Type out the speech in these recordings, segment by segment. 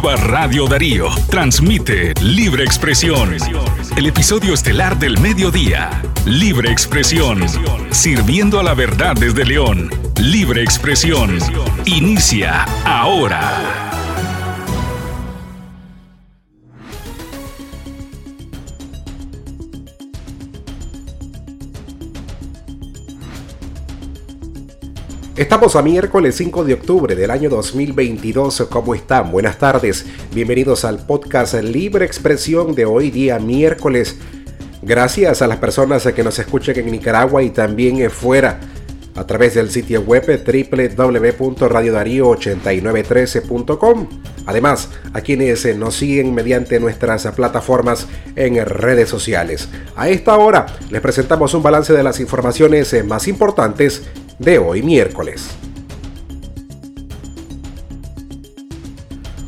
nueva Radio Darío transmite Libre Expresión. El episodio estelar del mediodía. Libre Expresión. Sirviendo a la verdad desde León. Libre Expresión. Inicia ahora. Estamos a miércoles 5 de octubre del año 2022. ¿Cómo están? Buenas tardes. Bienvenidos al podcast Libre Expresión de hoy día miércoles. Gracias a las personas que nos escuchan en Nicaragua y también fuera a través del sitio web www.radiodarío8913.com. Además, a quienes nos siguen mediante nuestras plataformas en redes sociales. A esta hora les presentamos un balance de las informaciones más importantes de hoy miércoles.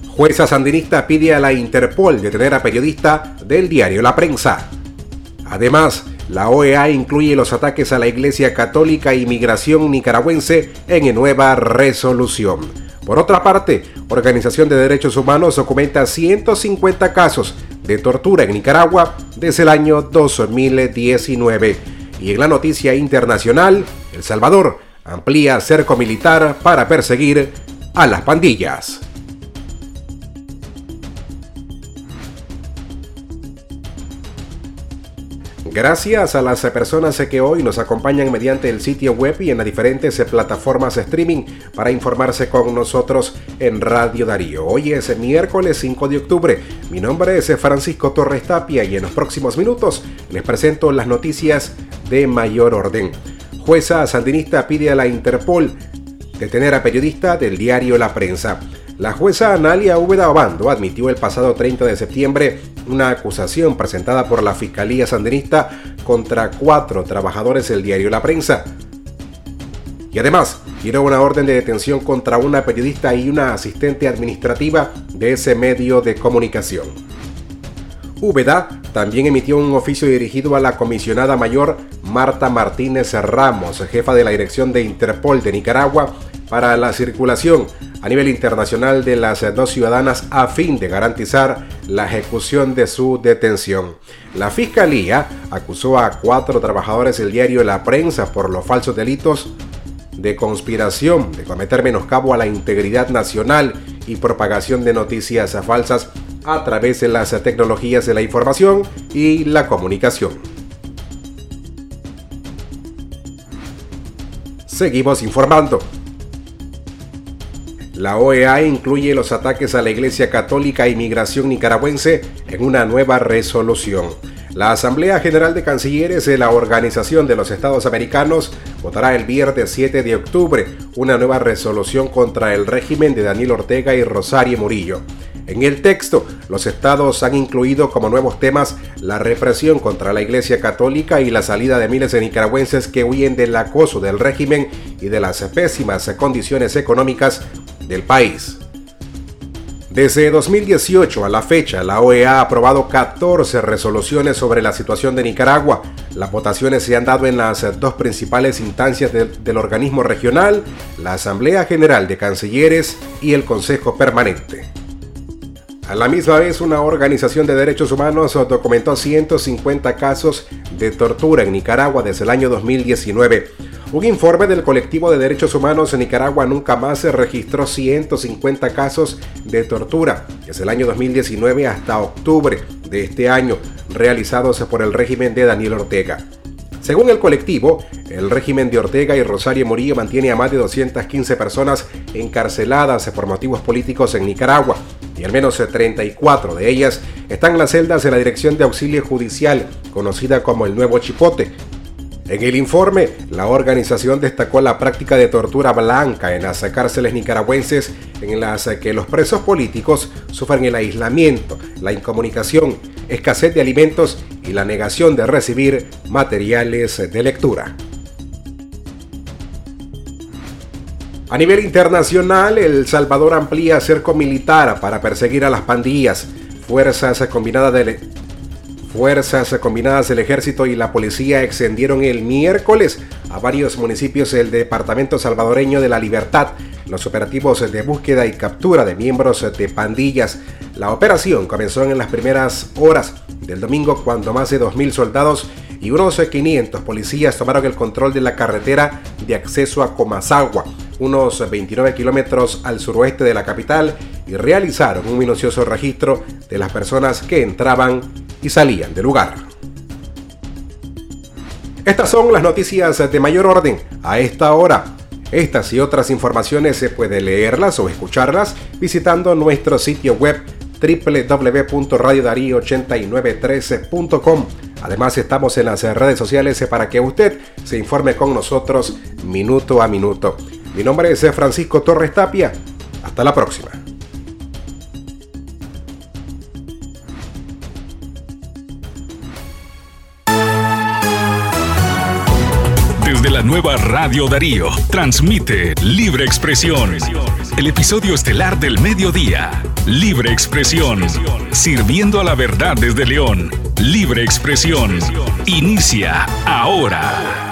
Jueza sandinista pide a la Interpol detener a periodista del diario La Prensa. Además, la OEA incluye los ataques a la Iglesia Católica y migración nicaragüense en nueva resolución. Por otra parte, Organización de Derechos Humanos documenta 150 casos de tortura en Nicaragua desde el año 2019. Y en la noticia internacional, El Salvador amplía cerco militar para perseguir a las pandillas. Gracias a las personas que hoy nos acompañan mediante el sitio web y en las diferentes plataformas streaming para informarse con nosotros en Radio Darío. Hoy es miércoles 5 de octubre. Mi nombre es Francisco Torres Tapia y en los próximos minutos les presento las noticias de mayor orden. Jueza sandinista pide a la Interpol detener a periodista del diario La Prensa. La jueza Analia Úbeda Obando admitió el pasado 30 de septiembre una acusación presentada por la Fiscalía Sandinista contra cuatro trabajadores del diario La Prensa. Y además, dio una orden de detención contra una periodista y una asistente administrativa de ese medio de comunicación. Úbeda también emitió un oficio dirigido a la comisionada mayor Marta Martínez Ramos, jefa de la Dirección de Interpol de Nicaragua, para la circulación a nivel internacional de las dos ciudadanas a fin de garantizar la ejecución de su detención. La Fiscalía acusó a cuatro trabajadores del diario La Prensa por los falsos delitos de conspiración, de cometer menoscabo a la integridad nacional y propagación de noticias falsas a través de las tecnologías de la información y la comunicación. Seguimos informando. La OEA incluye los ataques a la Iglesia Católica e inmigración nicaragüense en una nueva resolución. La Asamblea General de Cancilleres de la Organización de los Estados Americanos votará el viernes 7 de octubre una nueva resolución contra el régimen de Daniel Ortega y Rosario Murillo. En el texto, los estados han incluido como nuevos temas la represión contra la Iglesia Católica y la salida de miles de nicaragüenses que huyen del acoso del régimen y de las pésimas condiciones económicas del país. Desde 2018 a la fecha, la OEA ha aprobado 14 resoluciones sobre la situación de Nicaragua. Las votaciones se han dado en las dos principales instancias del organismo regional, la Asamblea General de Cancilleres y el Consejo Permanente. A la misma vez, una organización de derechos humanos documentó 150 casos de tortura en Nicaragua desde el año 2019. Un informe del colectivo de derechos humanos en Nicaragua nunca más se registró 150 casos de tortura desde el año 2019 hasta octubre de este año, realizados por el régimen de Daniel Ortega. Según el colectivo, el régimen de Ortega y Rosario Murillo mantiene a más de 215 personas encarceladas por motivos políticos en Nicaragua, y al menos 34 de ellas están en las celdas de la Dirección de Auxilio Judicial, conocida como el Nuevo Chipote. En el informe, la organización destacó la práctica de tortura blanca en las cárceles nicaragüenses en las que los presos políticos sufren el aislamiento, la incomunicación, escasez de alimentos y la negación de recibir materiales de lectura. A nivel internacional, El Salvador amplía cerco militar para perseguir a las pandillas. Fuerzas combinadas del, Fuerzas combinadas del ejército y la policía extendieron el miércoles a varios municipios del departamento salvadoreño de la Libertad los operativos de búsqueda y captura de miembros de pandillas. La operación comenzó en las primeras horas del domingo cuando más de 2.000 soldados y unos 500 policías tomaron el control de la carretera de acceso a Comasagua, unos 29 kilómetros al suroeste de la capital, y realizaron un minucioso registro de las personas que entraban y salían del lugar. Estas son las noticias de mayor orden a esta hora. Estas y otras informaciones se puede leerlas o escucharlas visitando nuestro sitio web www.radiodarío8913.com. Además estamos en las redes sociales para que usted se informe con nosotros minuto a minuto. Mi nombre es Francisco Torres Tapia. Hasta la próxima. Desde la nueva Radio Darío, transmite Libre Expresión. El episodio estelar del mediodía. Libre Expresión. Sirviendo a la verdad desde León. Libre Expresión. Inicia ahora.